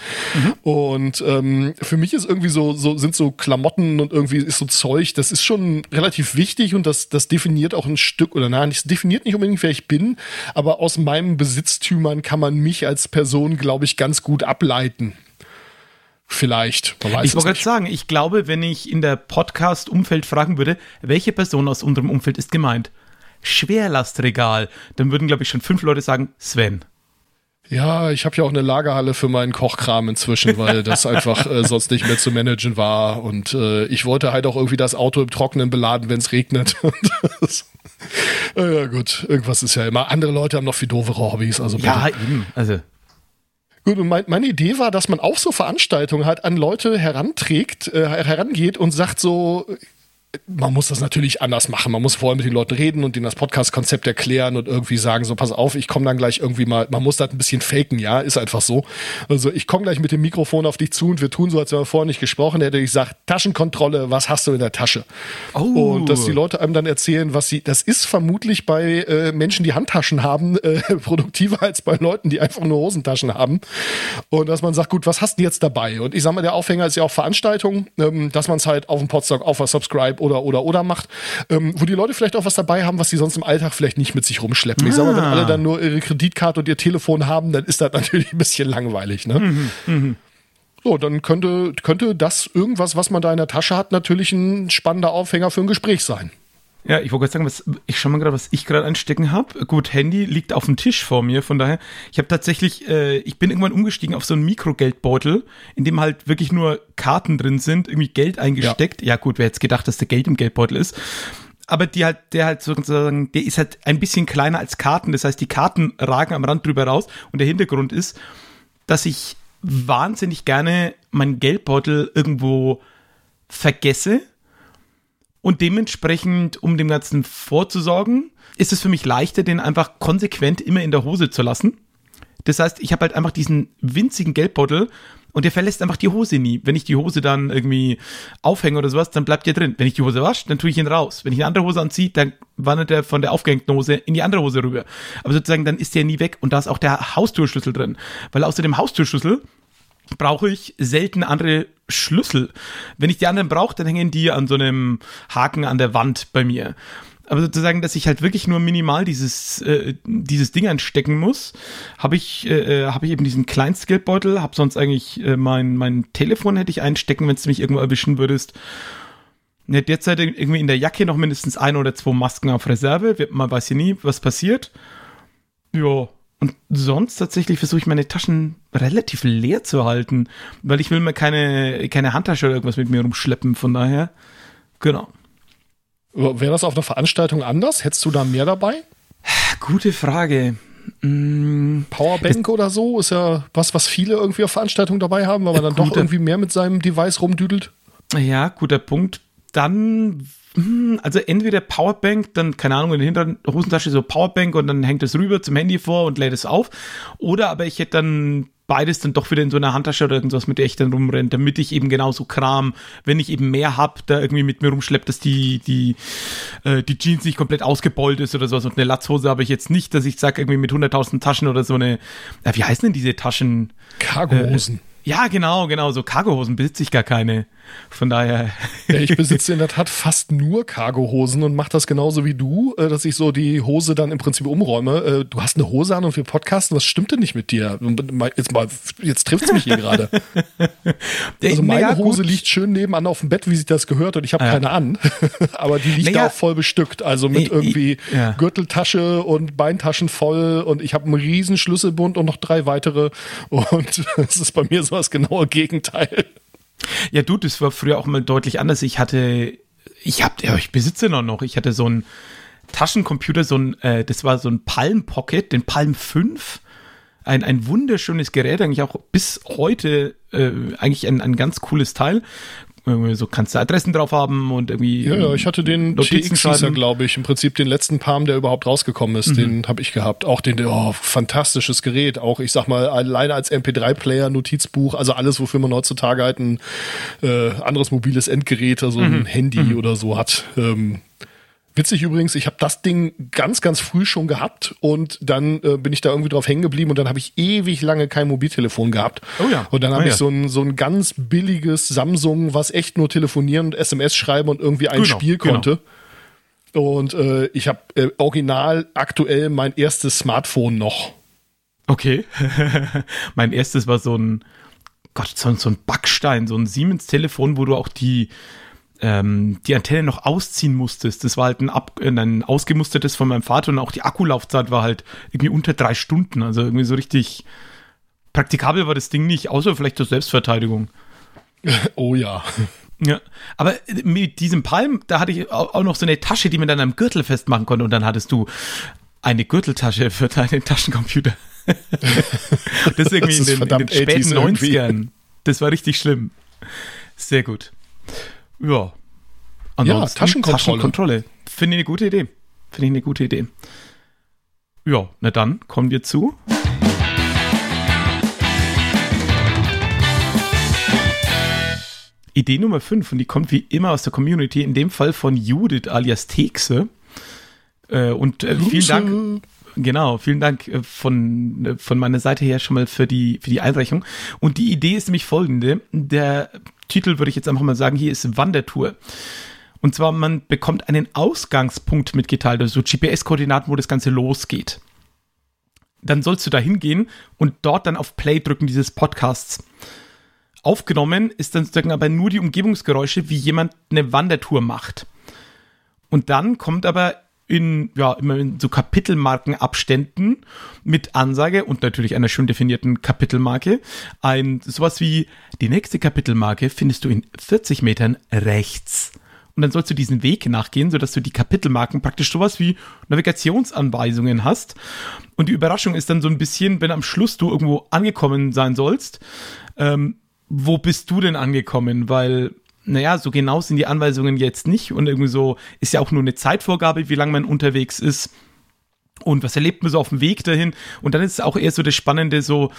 Und ähm, für mich ist irgendwie so, so, sind so Klamotten und irgendwie ist so Zeug, das ist schon relativ wichtig und das, das definiert auch ein Stück, oder nein, das definiert nicht unbedingt, wer ich bin, aber aus meinen Besitztümern kann man mich als Person, glaube ich, ganz gut ableiten. Vielleicht. Man weiß ich wollte gerade sagen, ich glaube, wenn ich in der Podcast-Umfeld fragen würde, welche Person aus unserem Umfeld ist gemeint? Schwerlastregal, dann würden, glaube ich, schon fünf Leute sagen, Sven. Ja, ich habe ja auch eine Lagerhalle für meinen Kochkram inzwischen, weil das einfach äh, sonst nicht mehr zu managen war. Und äh, ich wollte halt auch irgendwie das Auto im Trockenen beladen, wenn es regnet. Äh, ja gut, irgendwas ist ja immer. Andere Leute haben noch viel doofere Hobbys. Also bitte. Ja, eben. Also, Gut, und mein, meine Idee war, dass man auf so Veranstaltungen halt an Leute heranträgt, äh, herangeht und sagt so, man muss das natürlich anders machen. Man muss vorher mit den Leuten reden und denen das Podcast-Konzept erklären und irgendwie sagen, so pass auf, ich komme dann gleich irgendwie mal, man muss das ein bisschen faken, ja, ist einfach so. Also ich komme gleich mit dem Mikrofon auf dich zu und wir tun so, als wenn wir vorher nicht gesprochen hätten. Ich sage, Taschenkontrolle, was hast du in der Tasche? Oh. Und dass die Leute einem dann erzählen, was sie, das ist vermutlich bei äh, Menschen, die Handtaschen haben, äh, produktiver als bei Leuten, die einfach nur Hosentaschen haben. Und dass man sagt, gut, was hast du jetzt dabei? Und ich sage mal, der Aufhänger ist ja auch Veranstaltung, ähm, dass man es halt auf dem Podstock, auf der Subscribe oder, oder, oder macht, ähm, wo die Leute vielleicht auch was dabei haben, was sie sonst im Alltag vielleicht nicht mit sich rumschleppen. Ich sag mal, wenn Ah. alle dann nur ihre Kreditkarte und ihr Telefon haben, dann ist das natürlich ein bisschen langweilig, ne? So, dann könnte, könnte das irgendwas, was man da in der Tasche hat, natürlich ein spannender Aufhänger für ein Gespräch sein. Ja, ich wollte gerade sagen, was, ich schau mal gerade, was ich gerade anstecken habe. Gut, Handy liegt auf dem Tisch vor mir, von daher, ich habe tatsächlich, äh, ich bin irgendwann umgestiegen auf so einen Mikrogeldbeutel, in dem halt wirklich nur Karten drin sind, irgendwie Geld eingesteckt. Ja, gut, wer hätte gedacht, dass der Geld im Geldbeutel ist. Aber die halt, der halt sozusagen, der ist halt ein bisschen kleiner als Karten. Das heißt, die Karten ragen am Rand drüber raus und der Hintergrund ist, dass ich wahnsinnig gerne meinen Geldbeutel irgendwo vergesse und dementsprechend, um dem Ganzen vorzusorgen, ist es für mich leichter, den einfach konsequent immer in der Hose zu lassen. Das heißt, ich habe halt einfach diesen winzigen Geldbeutel und der verlässt einfach die Hose nie. Wenn ich die Hose dann irgendwie aufhänge oder sowas, dann bleibt der drin. Wenn ich die Hose wasche, dann tue ich ihn raus. Wenn ich eine andere Hose anziehe, dann wandert er von der aufgehängten Hose in die andere Hose rüber. Aber sozusagen, dann ist der nie weg und da ist auch der Haustürschlüssel drin. Weil außer dem Haustürschlüssel brauche ich selten andere Schlüssel. Wenn ich die anderen brauche, dann hängen die an so einem Haken an der Wand bei mir. Aber sozusagen, dass ich halt wirklich nur minimal dieses, äh, dieses Ding anstecken muss, habe ich, äh, habe ich eben diesen Kleinstgeldbeutel, habe sonst eigentlich äh, mein, mein Telefon hätte ich einstecken, wenn du mich irgendwo erwischen würdest. Ja, derzeit irgendwie in der Jacke noch mindestens ein oder zwei Masken auf Reserve. Man weiß ja nie, was passiert. Ja. Und sonst tatsächlich versuche ich meine Taschen relativ leer zu halten, weil ich will mir keine, keine Handtasche oder irgendwas mit mir rumschleppen. Von daher, genau. Wäre das auf einer Veranstaltung anders? Hättest du da mehr dabei? Gute Frage. Mm, Powerbank oder so ist ja was, was viele irgendwie auf Veranstaltungen dabei haben, weil man dann doch irgendwie mehr mit seinem Device rumdüdelt. Ja, guter Punkt. Dann hm, also entweder Powerbank, dann, keine Ahnung, in der hinteren Hosentasche so Powerbank und dann hängt es rüber zum Handy vor und lädt es auf. Oder aber ich hätte dann beides dann doch wieder in so einer Handtasche oder irgendwas, mit der ich dann rumrenne, damit ich eben genauso Kram, wenn ich eben mehr hab, da irgendwie mit mir rumschleppt, dass die, die, äh, die Jeans nicht komplett ausgebeult ist oder sowas. Und eine Latzhose habe ich jetzt nicht, dass ich sage, irgendwie mit 100.000 Taschen oder so eine, äh, wie heißen denn diese Taschen? Cargohosen. Äh, ja, genau, genau. So Cargohosen besitze ich gar keine. Von daher. Ja, ich besitze in der Tat fast nur Cargohosen und mache das genauso wie du, äh, dass ich so die Hose dann im Prinzip umräume. Äh, du hast eine Hose an und wir podcasten, was stimmt denn nicht mit dir? Jetzt mal, jetzt trifft es mich hier gerade. Also meine Hose liegt schön nebenan auf dem Bett, wie sich das gehört, und ich habe ja. keine an. Aber die liegt naja. da auch voll bestückt. Also mit irgendwie ja. Gürteltasche und Beintaschen voll und ich habe einen riesen Schlüsselbund und noch drei weitere. Und das ist bei mir so das genaue Gegenteil. Ja, du, das war früher auch mal deutlich anders. Ich hatte, ich hab, ja, ich besitze noch noch. Ich hatte so einen Taschencomputer, so ein, äh, das war so ein Palm Pocket, den Palm 5. Ein, ein wunderschönes Gerät, eigentlich auch bis heute äh, eigentlich ein, ein ganz cooles Teil so kannst du Adressen drauf haben und irgendwie. Ja, ja ich hatte den Notizen TX glaube ich. Im Prinzip den letzten Palm, der überhaupt rausgekommen ist, mhm. den habe ich gehabt. Auch den, oh, fantastisches Gerät. Auch, ich sag mal, alleine als MP3-Player, Notizbuch, also alles, wofür man heutzutage halt ein äh, anderes mobiles Endgerät, also mhm. ein Handy mhm. oder so hat. Ähm, Witzig übrigens, ich habe das Ding ganz, ganz früh schon gehabt und dann äh, bin ich da irgendwie drauf hängen geblieben und dann habe ich ewig lange kein Mobiltelefon gehabt. Oh ja. Und dann habe oh ich so ein, so ein ganz billiges Samsung, was echt nur telefonieren und SMS schreiben und irgendwie ein genau, Spiel genau. konnte. Genau. Und äh, ich habe äh, original aktuell mein erstes Smartphone noch. Okay. mein erstes war so ein, Gott, so, so ein Backstein, so ein Siemens-Telefon, wo du auch die ähm, die Antenne noch ausziehen musstest. Das war halt ein, ab, ein ausgemustertes von meinem Vater und auch die Akkulaufzeit war halt irgendwie unter drei Stunden. Also irgendwie so richtig praktikabel war das Ding nicht, außer vielleicht zur Selbstverteidigung. Oh ja. Ja, aber mit diesem Palm, da hatte ich auch noch so eine Tasche, die man dann am Gürtel festmachen konnte und dann hattest du eine Gürteltasche für deinen Taschencomputer. das ist irgendwie das in, den, in, den, späten 90ern. Das war richtig schlimm. Sehr gut. Ja. Ansonsten, ja, Taschenkontrolle. Taschenkontrolle. Finde ich eine gute Idee. Finde ich eine gute Idee. Ja, na dann kommen wir zu. Idee Nummer 5 und die kommt wie immer aus der Community, in dem Fall von Judith alias Texe. Äh, und äh, vielen Dank. Genau, vielen Dank äh, von, von meiner Seite her schon mal für die, für die Einreichung. Und die Idee ist nämlich folgende. Der Titel würde ich jetzt einfach mal sagen, hier ist Wandertour. Und zwar, man bekommt einen Ausgangspunkt mitgeteilt, also GPS-Koordinaten, wo das Ganze losgeht. Dann sollst du da hingehen und dort dann auf Play drücken dieses Podcasts. Aufgenommen ist dann sozusagen aber nur die Umgebungsgeräusche, wie jemand eine Wandertour macht. Und dann kommt aber in, ja, immer in so Kapitelmarkenabständen mit Ansage und natürlich einer schön definierten Kapitelmarke. Ein, sowas wie, die nächste Kapitelmarke findest du in 40 Metern rechts. Und dann sollst du diesen Weg nachgehen, sodass du die Kapitelmarken praktisch sowas wie Navigationsanweisungen hast. Und die Überraschung ist dann so ein bisschen, wenn am Schluss du irgendwo angekommen sein sollst, ähm, wo bist du denn angekommen? Weil naja, so genau sind die Anweisungen jetzt nicht und irgendwie so ist ja auch nur eine Zeitvorgabe, wie lange man unterwegs ist. Und was erlebt man so auf dem Weg dahin? Und dann ist es auch eher so das Spannende, so,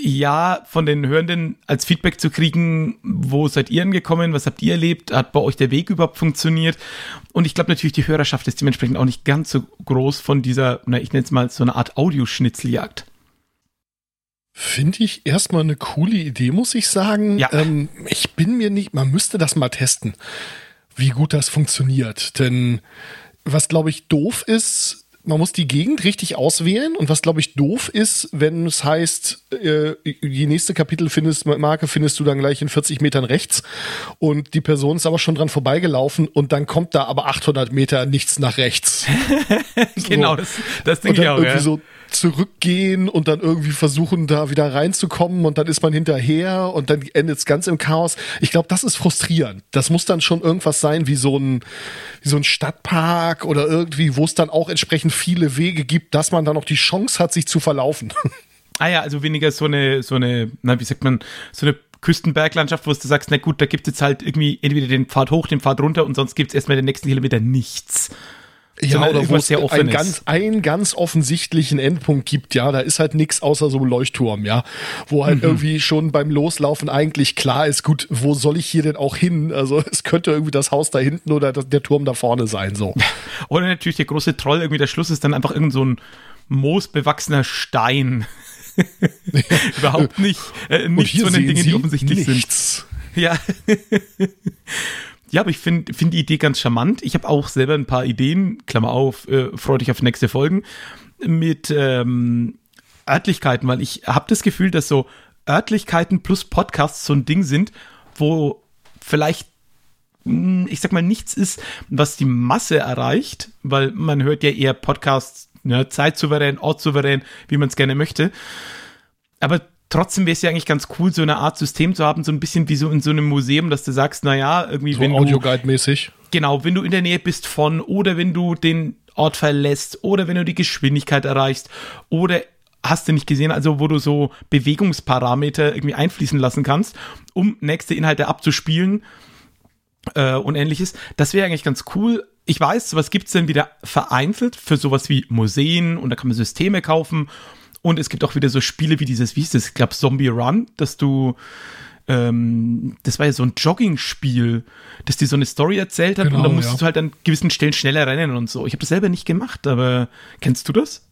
ja, von den Hörenden als Feedback zu kriegen, wo seid ihr angekommen, was habt ihr erlebt, hat bei euch der Weg überhaupt funktioniert? Und ich glaube natürlich, die Hörerschaft ist dementsprechend auch nicht ganz so groß von dieser, na, ich nenne es mal so eine Art Audioschnitzeljagd. Finde ich erstmal eine coole Idee, muss ich sagen. Ja. Ähm, ich bin mir nicht, man müsste das mal testen, wie gut das funktioniert. Denn was, glaube ich, doof ist, man muss die Gegend richtig auswählen und was glaube ich doof ist, wenn es heißt, äh, die nächste Kapitel findest, Marke findest du dann gleich in 40 Metern rechts und die Person ist aber schon dran vorbeigelaufen und dann kommt da aber 800 Meter nichts nach rechts. genau, so. das, das denke ich auch. Irgendwie ja. so zurückgehen und dann irgendwie versuchen, da wieder reinzukommen und dann ist man hinterher und dann endet es ganz im Chaos. Ich glaube, das ist frustrierend. Das muss dann schon irgendwas sein wie so ein, wie so ein Stadtpark oder irgendwie, wo es dann auch entsprechend viele Wege gibt, dass man dann noch die Chance hat, sich zu verlaufen. Ah ja, also weniger so eine, so eine, na, wie sagt man, so eine Küstenberglandschaft, wo du sagst, na gut, da gibt es jetzt halt irgendwie entweder den Pfad hoch, den Pfad runter und sonst gibt es erstmal den nächsten Kilometer nichts. Ja, oder wo es einen ganz, einen ganz offensichtlichen Endpunkt gibt, ja, da ist halt nichts außer so ein Leuchtturm, ja, wo halt mhm. irgendwie schon beim Loslaufen eigentlich klar ist, gut, wo soll ich hier denn auch hin? Also es könnte irgendwie das Haus da hinten oder der Turm da vorne sein, so. Oder natürlich der große Troll, irgendwie der Schluss ist dann einfach irgend so ein moosbewachsener Stein. Überhaupt nicht, äh, nichts von den Dingen, die offensichtlich nichts. sind. Ja. Ja, aber ich finde find die Idee ganz charmant. Ich habe auch selber ein paar Ideen, Klammer auf, äh, freue dich auf nächste Folgen, mit ähm, Örtlichkeiten, weil ich habe das Gefühl, dass so Örtlichkeiten plus Podcasts so ein Ding sind, wo vielleicht hm, ich sag mal, nichts ist, was die Masse erreicht, weil man hört ja eher Podcasts, ne, zeitsouverän, ortssouverän, wie man es gerne möchte. Aber trotzdem wäre es ja eigentlich ganz cool, so eine Art System zu haben, so ein bisschen wie so in so einem Museum, dass du sagst, naja, irgendwie, so wenn Audioguide-mäßig. Genau, wenn du in der Nähe bist von oder wenn du den Ort verlässt oder wenn du die Geschwindigkeit erreichst oder hast du nicht gesehen, also wo du so Bewegungsparameter irgendwie einfließen lassen kannst, um nächste Inhalte abzuspielen äh, und ähnliches. Das wäre eigentlich ganz cool. Ich weiß, was gibt's denn wieder vereinzelt für sowas wie Museen und da kann man Systeme kaufen und es gibt auch wieder so Spiele wie dieses, wie hieß das? Ich glaube, Zombie Run, dass du, ähm, das war ja so ein Jogging-Spiel, dass dir so eine Story erzählt hat genau, und dann musst ja. du halt an gewissen Stellen schneller rennen und so. Ich habe das selber nicht gemacht, aber kennst du das?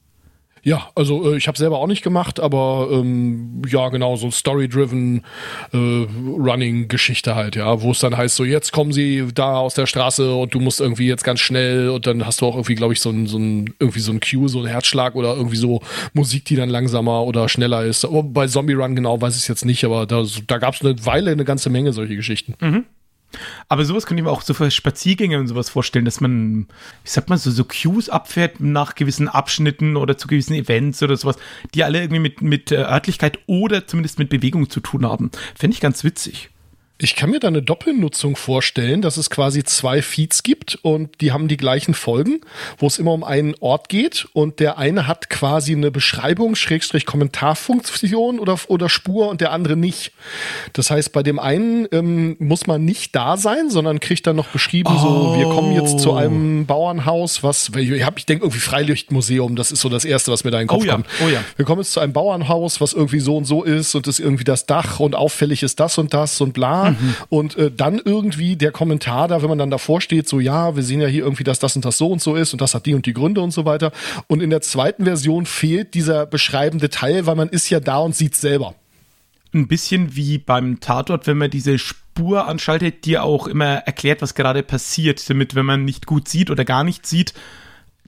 Ja, also äh, ich habe selber auch nicht gemacht, aber ähm, ja, genau, so Story-driven äh, Running-Geschichte halt, ja, wo es dann heißt, so jetzt kommen sie da aus der Straße und du musst irgendwie jetzt ganz schnell und dann hast du auch irgendwie, glaube ich, so ein, so ein, irgendwie so ein Cue, so ein Herzschlag oder irgendwie so Musik, die dann langsamer oder schneller ist. Aber bei Zombie Run genau weiß ich es jetzt nicht, aber da, da gab es eine Weile eine ganze Menge solche Geschichten. Mhm. Aber sowas könnte ich mir auch so für Spaziergänge und sowas vorstellen, dass man, wie sagt man, so, so Cues abfährt nach gewissen Abschnitten oder zu gewissen Events oder sowas, die alle irgendwie mit, mit äh, Örtlichkeit oder zumindest mit Bewegung zu tun haben. Fände ich ganz witzig. Ich kann mir da eine Doppelnutzung vorstellen, dass es quasi zwei Feeds gibt und die haben die gleichen Folgen, wo es immer um einen Ort geht und der eine hat quasi eine Beschreibung, Schrägstrich Kommentarfunktion oder, oder Spur und der andere nicht. Das heißt, bei dem einen ähm, muss man nicht da sein, sondern kriegt dann noch beschrieben, oh. so, wir kommen jetzt zu einem Bauernhaus, was, ich, hab, ich denke irgendwie Freilichtmuseum, das ist so das Erste, was mir da in den Kopf oh ja. kommt. Oh ja. Wir kommen jetzt zu einem Bauernhaus, was irgendwie so und so ist und ist irgendwie das Dach und auffällig ist das und das und bla. Mhm. Und äh, dann irgendwie der Kommentar da, wenn man dann davor steht, so ja, wir sehen ja hier irgendwie, dass das und das so und so ist und das hat die und die Gründe und so weiter. Und in der zweiten Version fehlt dieser beschreibende Teil, weil man ist ja da und sieht selber. Ein bisschen wie beim Tatort, wenn man diese Spur anschaltet, die auch immer erklärt, was gerade passiert, damit, wenn man nicht gut sieht oder gar nicht sieht,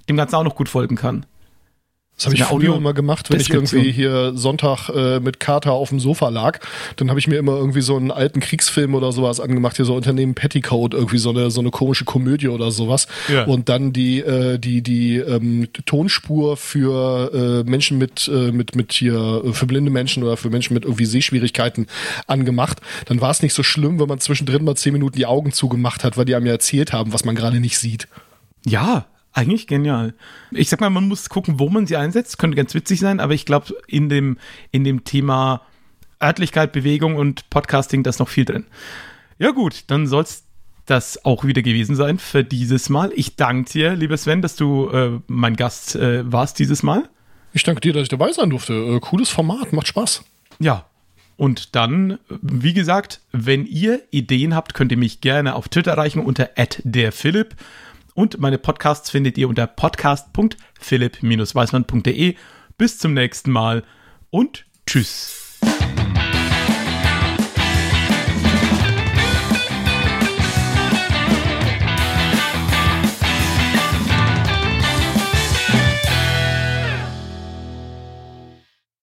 dem Ganzen auch noch gut folgen kann. Das habe ich früher Audio immer gemacht, wenn ich irgendwie hier Sonntag äh, mit Kater auf dem Sofa lag. Dann habe ich mir immer irgendwie so einen alten Kriegsfilm oder sowas angemacht, hier so Unternehmen Petticoat, irgendwie so eine so eine komische Komödie oder sowas. Ja. Und dann die äh, die die ähm, Tonspur für äh, Menschen mit äh, mit mit hier äh, für blinde Menschen oder für Menschen mit irgendwie Sehschwierigkeiten angemacht. Dann war es nicht so schlimm, wenn man zwischendrin mal zehn Minuten die Augen zugemacht hat, weil die einem ja erzählt haben, was man gerade nicht sieht. Ja, eigentlich genial. Ich sag mal, man muss gucken, wo man sie einsetzt. Könnte ganz witzig sein, aber ich glaube, in dem, in dem Thema Örtlichkeit, Bewegung und Podcasting, da ist noch viel drin. Ja, gut, dann soll es das auch wieder gewesen sein für dieses Mal. Ich danke dir, lieber Sven, dass du äh, mein Gast äh, warst dieses Mal. Ich danke dir, dass ich dabei sein durfte. Äh, cooles Format, macht Spaß. Ja. Und dann, wie gesagt, wenn ihr Ideen habt, könnt ihr mich gerne auf Twitter erreichen unter @derphilipp. Und meine Podcasts findet ihr unter podcast.philipp-weismann.de. Bis zum nächsten Mal und tschüss.